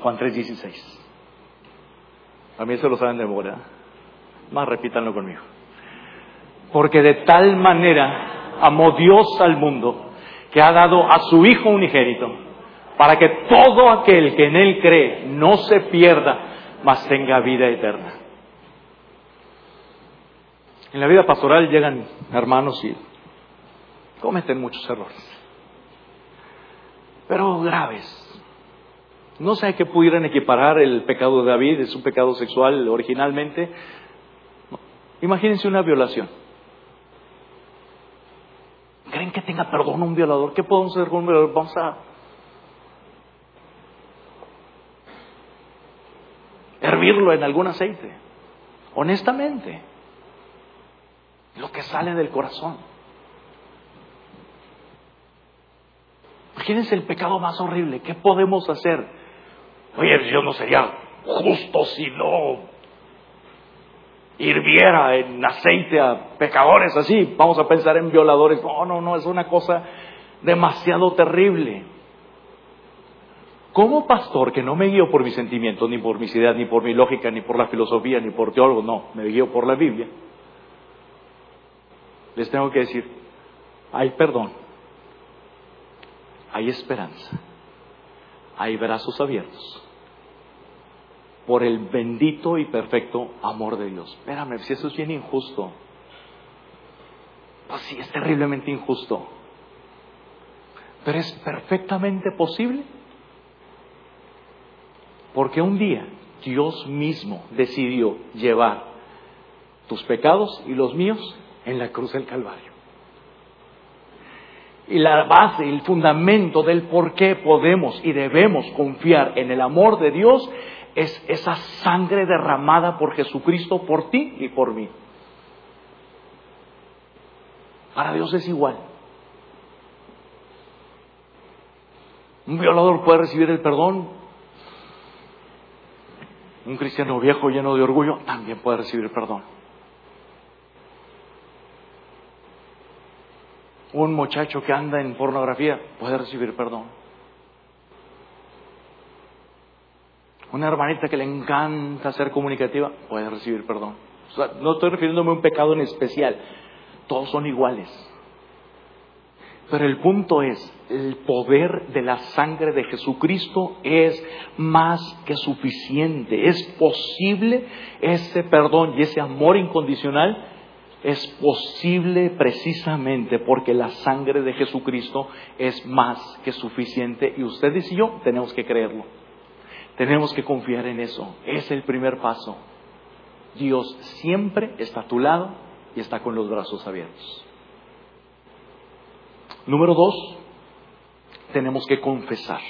Juan 3:16. A mí eso lo saben de memoria. Más repítanlo conmigo. Porque de tal manera amó Dios al mundo que ha dado a su Hijo unigénito para que todo aquel que en Él cree no se pierda, mas tenga vida eterna. En la vida pastoral llegan hermanos y cometen muchos errores pero graves. No sé qué pudieran equiparar el pecado de David, es un pecado sexual originalmente. Imagínense una violación. ¿Creen que tenga perdón un violador? ¿Qué podemos hacer con un violador? Vamos a hervirlo en algún aceite. Honestamente, lo que sale del corazón. Imagínense el pecado más horrible. ¿Qué podemos hacer? Oye, yo no sería justo si no hirviera en aceite a pecadores así. Vamos a pensar en violadores. No, no, no, es una cosa demasiado terrible. Como pastor que no me guío por mis sentimientos, ni por mis ideas, ni por mi lógica, ni por la filosofía, ni por teólogo, no, me guío por la Biblia, les tengo que decir, hay perdón hay esperanza, hay brazos abiertos por el bendito y perfecto amor de Dios. Espérame, si eso es bien injusto, pues sí, es terriblemente injusto, pero es perfectamente posible, porque un día Dios mismo decidió llevar tus pecados y los míos en la cruz del Calvario y la base, el fundamento del por qué podemos y debemos confiar en el amor de Dios es esa sangre derramada por Jesucristo por ti y por mí. Para Dios es igual. Un violador puede recibir el perdón. Un cristiano viejo lleno de orgullo también puede recibir perdón. Un muchacho que anda en pornografía puede recibir perdón. Una hermanita que le encanta ser comunicativa puede recibir perdón. no estoy refiriéndome a un pecado en especial. Todos son iguales. Pero el punto es, el poder de la sangre de Jesucristo es más que suficiente. Es posible ese perdón y ese amor incondicional. Es posible precisamente porque la sangre de Jesucristo es más que suficiente y ustedes y yo tenemos que creerlo. Tenemos que confiar en eso. Es el primer paso. Dios siempre está a tu lado y está con los brazos abiertos. Número dos, tenemos que confesar.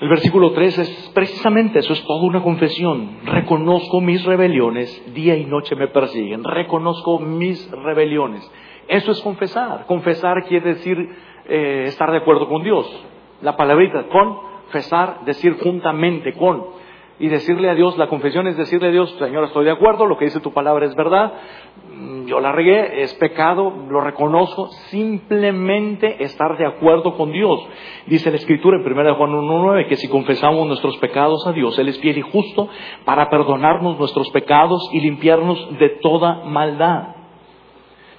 El versículo 3 es precisamente eso, es toda una confesión. Reconozco mis rebeliones, día y noche me persiguen. Reconozco mis rebeliones. Eso es confesar. Confesar quiere decir eh, estar de acuerdo con Dios. La palabrita confesar, decir juntamente con y decirle a Dios, la confesión es decirle a Dios, Señor, estoy de acuerdo, lo que dice tu palabra es verdad, mm, yo la regué, es pecado, lo reconozco, simplemente estar de acuerdo con Dios. Dice la Escritura en 1 Juan 1.9 que si confesamos nuestros pecados a Dios, Él es fiel y justo para perdonarnos nuestros pecados y limpiarnos de toda maldad.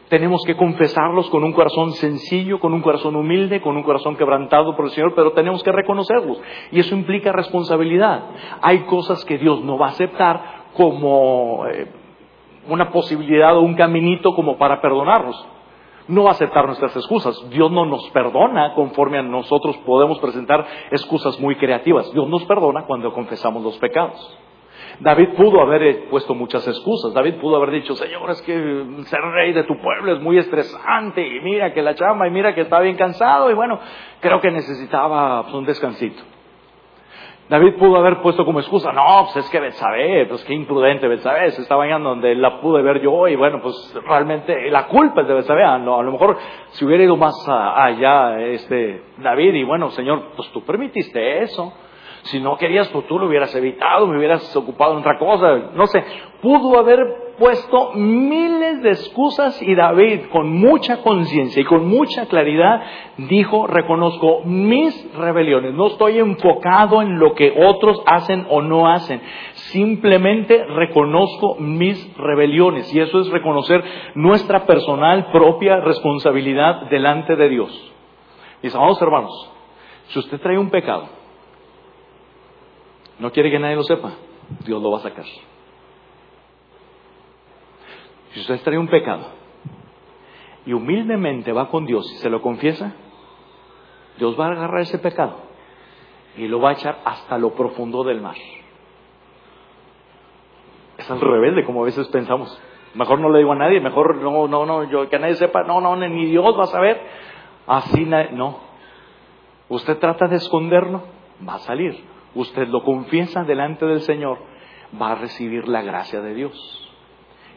Tenemos que confesarlos con un corazón sencillo, con un corazón humilde, con un corazón quebrantado por el Señor, pero tenemos que reconocerlos. Y eso implica responsabilidad. Hay cosas que Dios no va a aceptar como eh, una posibilidad o un caminito como para perdonarnos. No va a aceptar nuestras excusas. Dios no nos perdona conforme a nosotros podemos presentar excusas muy creativas. Dios nos perdona cuando confesamos los pecados. David pudo haber puesto muchas excusas. David pudo haber dicho, Señor, es que ser rey de tu pueblo es muy estresante y mira que la chama y mira que está bien cansado y bueno, creo que necesitaba pues, un descansito. David pudo haber puesto como excusa, no, pues es que Betsabé, pues qué imprudente Betsabé, se está bañando donde la pude ver yo y bueno, pues realmente la culpa es de Betsabé, lo, a lo mejor si hubiera ido más allá este David y bueno, Señor, pues tú permitiste eso. Si no querías, tú, tú lo hubieras evitado, me hubieras ocupado en otra cosa. No sé, pudo haber puesto miles de excusas y David, con mucha conciencia y con mucha claridad, dijo, reconozco mis rebeliones. No estoy enfocado en lo que otros hacen o no hacen. Simplemente reconozco mis rebeliones. Y eso es reconocer nuestra personal propia responsabilidad delante de Dios. Mis amados hermanos, si usted trae un pecado, no quiere que nadie lo sepa, Dios lo va a sacar. Si usted trae un pecado y humildemente va con Dios y se lo confiesa, Dios va a agarrar ese pecado y lo va a echar hasta lo profundo del mar. Es al revés como a veces pensamos. Mejor no le digo a nadie, mejor no, no, no, yo, que nadie sepa, no, no, ni Dios va a saber. Así no. Usted trata de esconderlo, va a salir usted lo confiesa delante del Señor, va a recibir la gracia de Dios.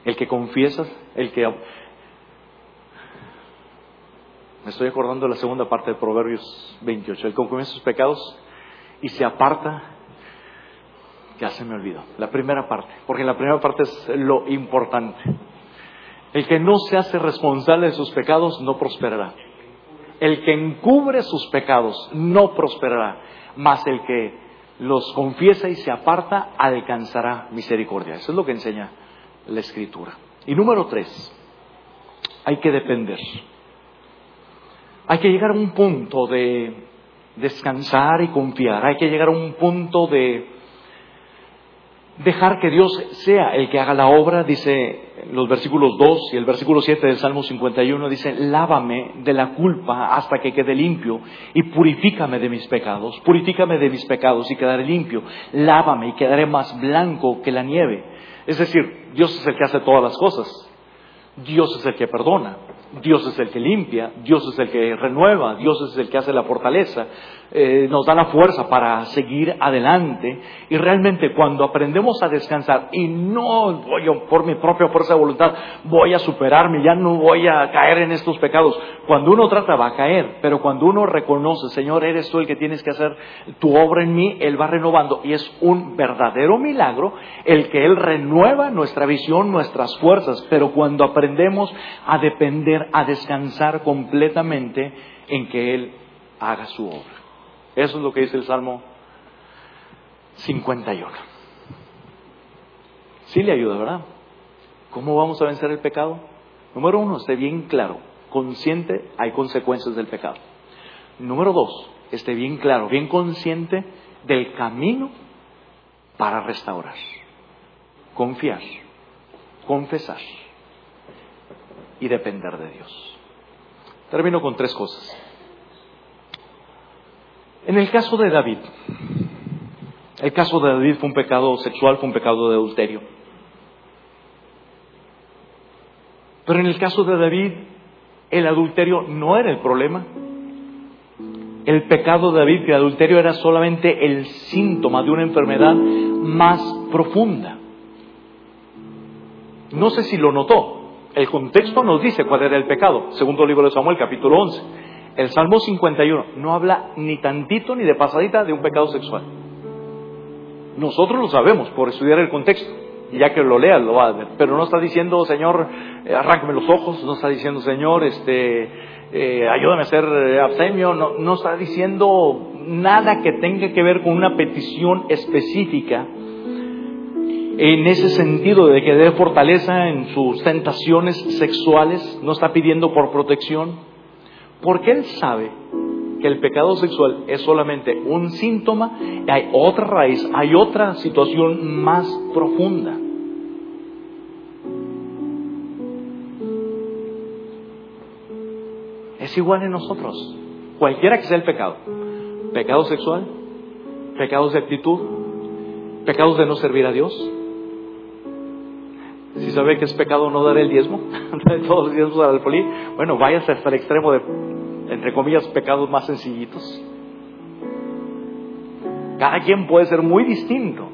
El que confiesa, el que... Me estoy acordando de la segunda parte de Proverbios 28. El que confiesa sus pecados y se aparta, ya se me olvidó. La primera parte, porque la primera parte es lo importante. El que no se hace responsable de sus pecados no prosperará. El que encubre sus pecados no prosperará, mas el que los confiesa y se aparta, alcanzará misericordia. Eso es lo que enseña la escritura. Y número tres, hay que depender. Hay que llegar a un punto de descansar y confiar. Hay que llegar a un punto de dejar que Dios sea el que haga la obra, dice los versículos 2 y el versículo 7 del Salmo 51, dice, lávame de la culpa hasta que quede limpio y purifícame de mis pecados, purifícame de mis pecados y quedaré limpio, lávame y quedaré más blanco que la nieve. Es decir, Dios es el que hace todas las cosas, Dios es el que perdona, Dios es el que limpia, Dios es el que renueva, Dios es el que hace la fortaleza, eh, nos da la fuerza para seguir adelante. Y realmente cuando aprendemos a descansar y no voy por mi propia fuerza de voluntad, voy a superarme, ya no voy a caer en estos pecados. Cuando uno trata va a caer, pero cuando uno reconoce, Señor, eres tú el que tienes que hacer tu obra en mí, Él va renovando. Y es un verdadero milagro el que Él renueva nuestra visión, nuestras fuerzas. Pero cuando aprendemos a depender, a descansar completamente en que Él haga su obra. Eso es lo que dice el Salmo 51. Sí le ayuda, ¿verdad? ¿Cómo vamos a vencer el pecado? Número uno, esté bien claro, consciente, hay consecuencias del pecado. Número dos, esté bien claro, bien consciente del camino para restaurar, confiar, confesar y depender de Dios. Termino con tres cosas. En el caso de David, el caso de David fue un pecado sexual, fue un pecado de adulterio. Pero en el caso de David, el adulterio no era el problema. El pecado de David, que el adulterio era solamente el síntoma de una enfermedad más profunda. No sé si lo notó. El contexto nos dice cuál era el pecado. Segundo libro de Samuel, capítulo 11. El Salmo 51 no habla ni tantito ni de pasadita de un pecado sexual. Nosotros lo sabemos por estudiar el contexto. Y ya que lo leas lo va a ver. Pero no está diciendo, Señor, eh, arráncame los ojos. No está diciendo, Señor, este, eh, ayúdame a hacer eh, abstemio. No está diciendo nada que tenga que ver con una petición específica en ese sentido de que dé fortaleza en sus tentaciones sexuales, no está pidiendo por protección, porque él sabe que el pecado sexual es solamente un síntoma, y hay otra raíz, hay otra situación más profunda. Es igual en nosotros, cualquiera que sea el pecado. Pecado sexual, pecados de actitud, pecados de no servir a Dios. Sabe que es pecado no dar el diezmo, <laughs> todos los diezmos al poli, bueno, váyase hasta el extremo de entre comillas, pecados más sencillitos. Cada quien puede ser muy distinto.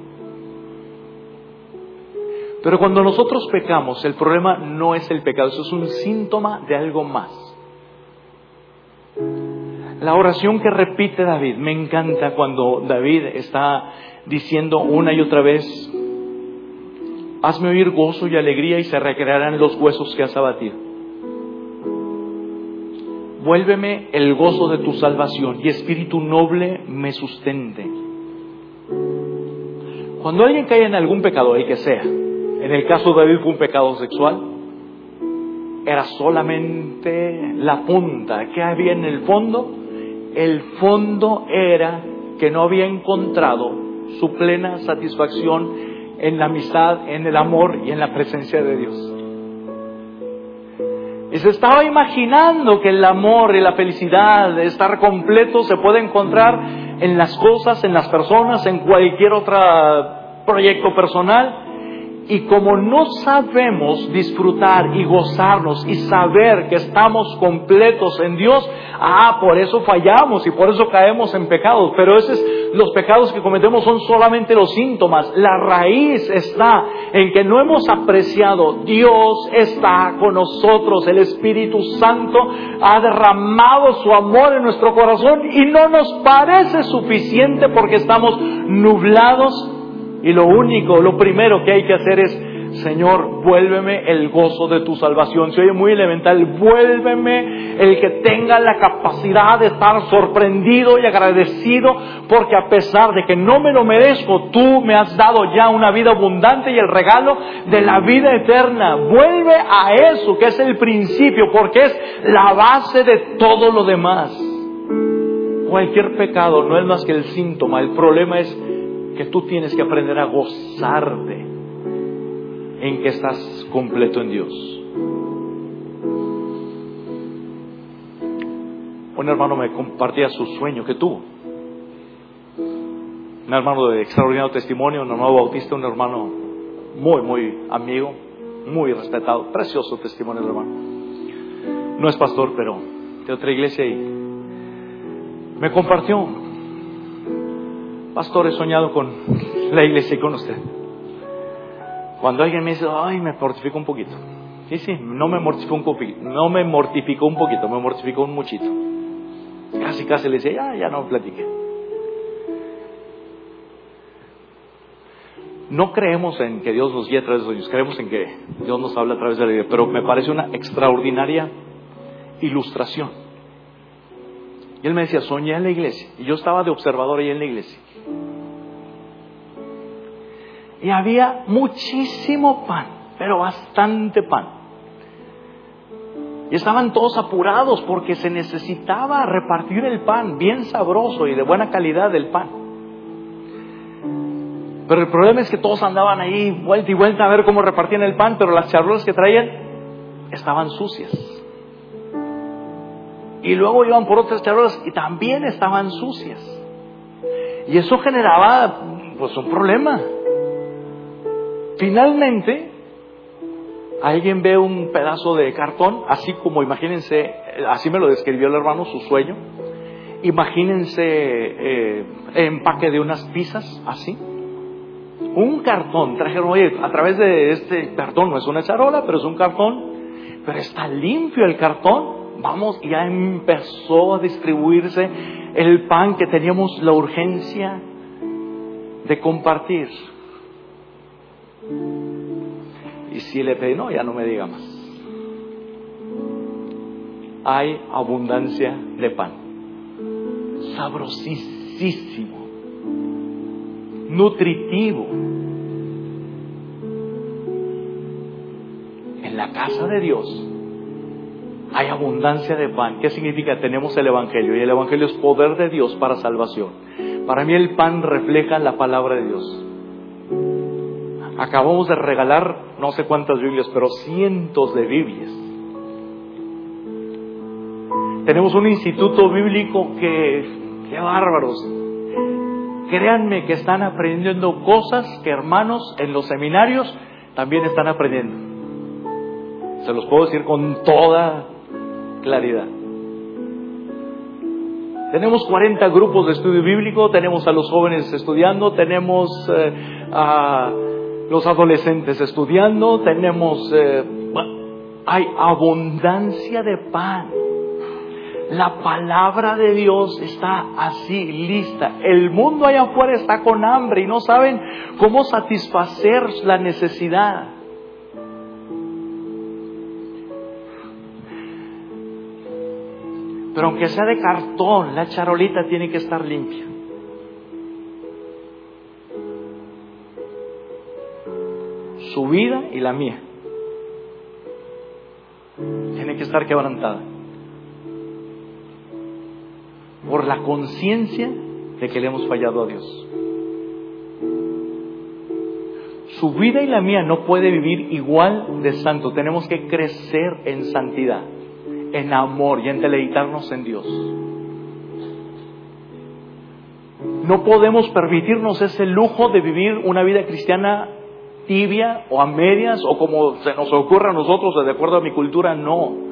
Pero cuando nosotros pecamos, el problema no es el pecado, eso es un síntoma de algo más. La oración que repite David, me encanta cuando David está diciendo una y otra vez, hazme oír gozo y alegría y se recrearán los huesos que has abatido vuélveme el gozo de tu salvación y espíritu noble me sustente. Cuando alguien cae en algún pecado, el que sea, en el caso de David fue un pecado sexual, era solamente la punta. ¿Qué había en el fondo? El fondo era que no había encontrado su plena satisfacción en la amistad, en el amor y en la presencia de Dios. Y se estaba imaginando que el amor y la felicidad de estar completo se puede encontrar en las cosas, en las personas, en cualquier otro proyecto personal. Y como no sabemos disfrutar y gozarnos y saber que estamos completos en Dios, ah, por eso fallamos y por eso caemos en pecados. Pero esos, los pecados que cometemos son solamente los síntomas. La raíz está en que no hemos apreciado. Dios está con nosotros. El Espíritu Santo ha derramado su amor en nuestro corazón y no nos parece suficiente porque estamos nublados y lo único, lo primero que hay que hacer es, Señor, vuélveme el gozo de tu salvación. Se oye muy elemental, vuélveme el que tenga la capacidad de estar sorprendido y agradecido, porque a pesar de que no me lo merezco, tú me has dado ya una vida abundante y el regalo de la vida eterna. Vuelve a eso, que es el principio, porque es la base de todo lo demás. Cualquier pecado no es más que el síntoma, el problema es que tú tienes que aprender a gozarte en que estás completo en Dios. Un hermano me compartía su sueño que tuvo. Un hermano de extraordinario testimonio, un hermano bautista, un hermano muy, muy amigo, muy respetado, precioso testimonio hermano. No es pastor, pero de otra iglesia y me compartió Pastor, he soñado con la iglesia y con usted. Cuando alguien me dice, ay, me mortificó un poquito. Sí, sí, no me mortificó un poquito, no me mortificó un poquito, me mortificó un muchito. Casi, casi le decía, ya, ya no platiqué. No creemos en que Dios nos guíe a través de sueños, creemos en que Dios nos habla a través de la vida, pero me parece una extraordinaria ilustración. Y él me decía, soñé en la iglesia, y yo estaba de observador ahí en la iglesia. Y había muchísimo pan, pero bastante pan. Y estaban todos apurados porque se necesitaba repartir el pan bien sabroso y de buena calidad del pan. Pero el problema es que todos andaban ahí vuelta y vuelta a ver cómo repartían el pan, pero las charolas que traían estaban sucias. Y luego iban por otras charolas y también estaban sucias. Y eso generaba pues un problema. Finalmente, alguien ve un pedazo de cartón, así como imagínense, así me lo describió el hermano, su sueño. Imagínense eh, empaque de unas pizzas, así. Un cartón, trajeron, oye, a través de este cartón, no es una charola, pero es un cartón, pero está limpio el cartón. Vamos, ya empezó a distribuirse el pan que teníamos la urgencia de compartir. Y si le pedí, no, ya no me diga más. Hay abundancia de pan. Sabrosísimo. Nutritivo. En la casa de Dios hay abundancia de pan. ¿Qué significa? Tenemos el Evangelio y el Evangelio es poder de Dios para salvación. Para mí el pan refleja la palabra de Dios. Acabamos de regalar no sé cuántas Biblias, pero cientos de Biblias. Tenemos un instituto bíblico que, qué bárbaros. Créanme que están aprendiendo cosas que hermanos en los seminarios también están aprendiendo. Se los puedo decir con toda claridad. Tenemos 40 grupos de estudio bíblico, tenemos a los jóvenes estudiando, tenemos eh, a los adolescentes estudiando, tenemos, eh, hay abundancia de pan. La palabra de Dios está así, lista. El mundo allá afuera está con hambre y no saben cómo satisfacer la necesidad. Pero aunque sea de cartón, la charolita tiene que estar limpia. Su vida y la mía tiene que estar quebrantada por la conciencia de que le hemos fallado a Dios. Su vida y la mía no puede vivir igual de santo. Tenemos que crecer en santidad en amor y en deleitarnos en Dios. No podemos permitirnos ese lujo de vivir una vida cristiana tibia o a medias o como se nos ocurre a nosotros de acuerdo a mi cultura, no.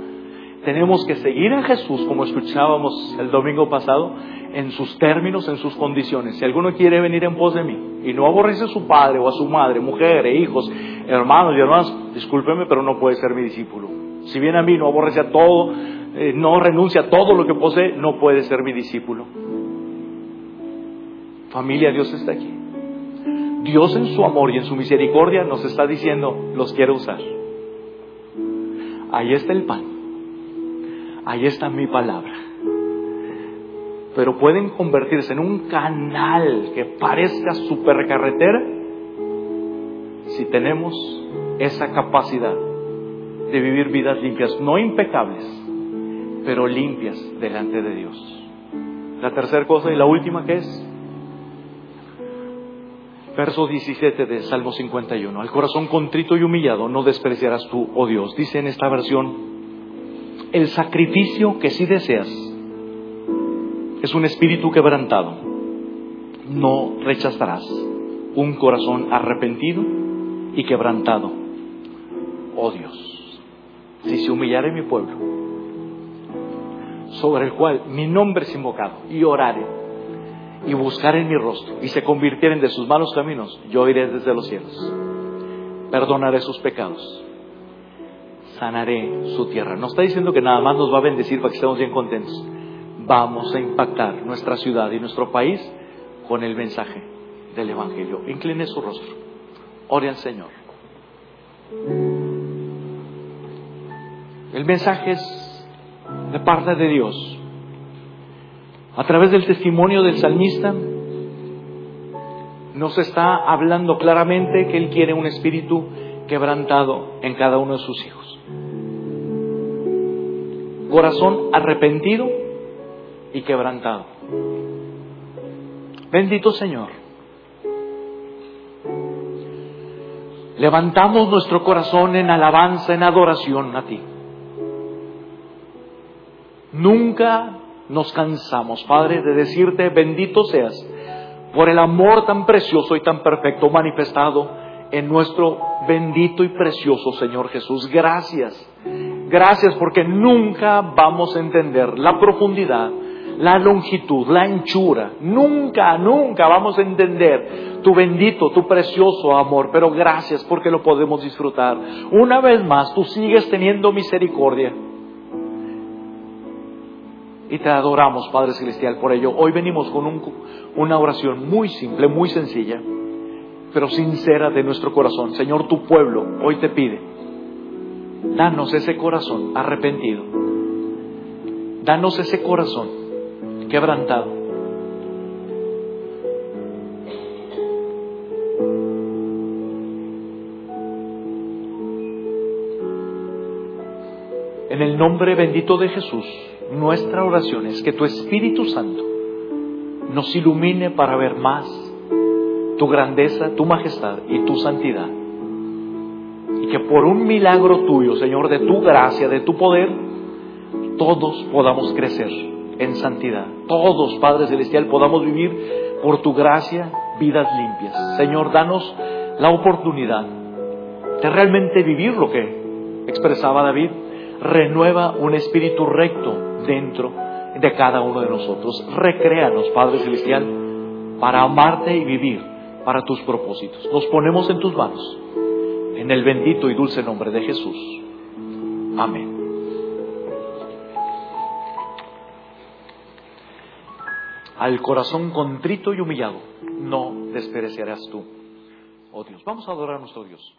Tenemos que seguir a Jesús, como escuchábamos el domingo pasado, en sus términos, en sus condiciones. Si alguno quiere venir en pos de mí y no aborrece a su padre o a su madre, mujer e hijos, hermanos y hermanas, discúlpeme, pero no puede ser mi discípulo. Si viene a mí, no aborrece a todo, eh, no renuncia a todo lo que posee, no puede ser mi discípulo. Familia, Dios está aquí. Dios en su amor y en su misericordia nos está diciendo, los quiero usar. Ahí está el pan. Ahí está mi palabra. Pero pueden convertirse en un canal que parezca supercarretera si tenemos esa capacidad de vivir vidas limpias, no impecables, pero limpias delante de Dios. La tercera cosa y la última que es, verso 17 de Salmo 51, al corazón contrito y humillado no despreciarás tú, oh Dios. Dice en esta versión, el sacrificio que sí deseas es un espíritu quebrantado, no rechazarás un corazón arrepentido y quebrantado, oh Dios. Si se humillare mi pueblo, sobre el cual mi nombre es invocado, y orare, y buscar en mi rostro, y se convirtieren de sus malos caminos, yo iré desde los cielos, perdonaré sus pecados, sanaré su tierra. No está diciendo que nada más nos va a bendecir para que estemos bien contentos. Vamos a impactar nuestra ciudad y nuestro país con el mensaje del Evangelio. Incline su rostro. Ore al Señor. El mensaje es de parte de Dios. A través del testimonio del salmista, nos está hablando claramente que Él quiere un espíritu quebrantado en cada uno de sus hijos. Corazón arrepentido y quebrantado. Bendito Señor. Levantamos nuestro corazón en alabanza, en adoración a ti. Nunca nos cansamos, Padre, de decirte, bendito seas por el amor tan precioso y tan perfecto manifestado en nuestro bendito y precioso Señor Jesús. Gracias. Gracias porque nunca vamos a entender la profundidad, la longitud, la anchura. Nunca, nunca vamos a entender tu bendito, tu precioso amor. Pero gracias porque lo podemos disfrutar. Una vez más, tú sigues teniendo misericordia y te adoramos, Padre Celestial, por ello. Hoy venimos con una oración muy simple, muy sencilla, pero sincera de nuestro corazón. Señor, tu pueblo hoy te pide, danos ese corazón arrepentido, danos ese corazón quebrantado. En el nombre bendito de Jesús nuestra oración es que tu Espíritu Santo nos ilumine para ver más tu grandeza, tu majestad y tu santidad. Y que por un milagro tuyo, Señor, de tu gracia, de tu poder, todos podamos crecer en santidad. Todos, Padre Celestial, podamos vivir por tu gracia vidas limpias. Señor, danos la oportunidad de realmente vivir lo que expresaba David. Renueva un espíritu recto dentro de cada uno de nosotros. Recréanos, Padre Celestial, para amarte y vivir para tus propósitos. Nos ponemos en tus manos, en el bendito y dulce nombre de Jesús. Amén. Al corazón contrito y humillado no desperecerás tú, oh Dios. Vamos a adorar a nuestro Dios.